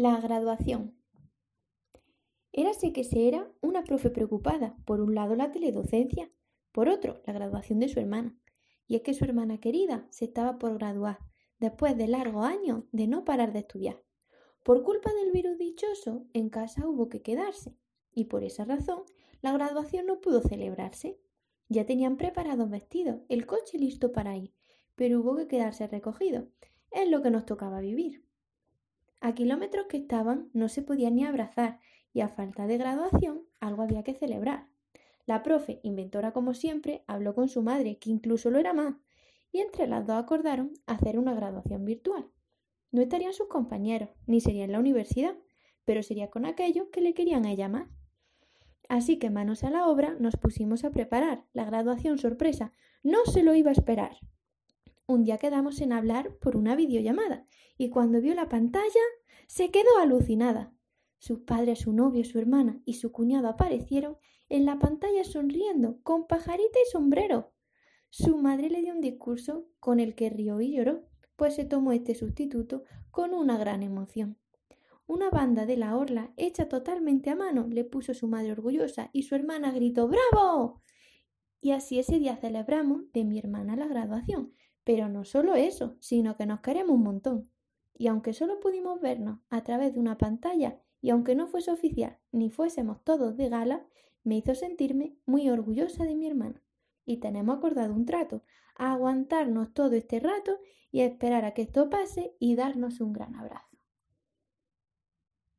La graduación. Érase que se era una profe preocupada, por un lado la teledocencia, por otro la graduación de su hermana. Y es que su hermana querida se estaba por graduar, después de largos años de no parar de estudiar. Por culpa del virus dichoso, en casa hubo que quedarse, y por esa razón la graduación no pudo celebrarse. Ya tenían preparados vestidos, el coche listo para ir, pero hubo que quedarse recogido. Es lo que nos tocaba vivir. A kilómetros que estaban no se podían ni abrazar y a falta de graduación algo había que celebrar. La profe, inventora como siempre, habló con su madre, que incluso lo era más, y entre las dos acordaron hacer una graduación virtual. No estarían sus compañeros, ni sería en la universidad, pero sería con aquellos que le querían a ella más. Así que manos a la obra nos pusimos a preparar la graduación sorpresa. No se lo iba a esperar. Un día quedamos en hablar por una videollamada y cuando vio la pantalla se quedó alucinada. Sus padres, su novio, su hermana y su cuñado aparecieron en la pantalla sonriendo, con pajarita y sombrero. Su madre le dio un discurso con el que rió y lloró, pues se tomó este sustituto con una gran emoción. Una banda de la orla, hecha totalmente a mano, le puso su madre orgullosa y su hermana gritó ¡Bravo! Y así ese día celebramos de mi hermana la graduación, pero no solo eso, sino que nos queremos un montón. Y aunque solo pudimos vernos a través de una pantalla, y aunque no fuese oficial ni fuésemos todos de gala, me hizo sentirme muy orgullosa de mi hermana. Y tenemos acordado un trato, aguantarnos todo este rato y a esperar a que esto pase y darnos un gran abrazo.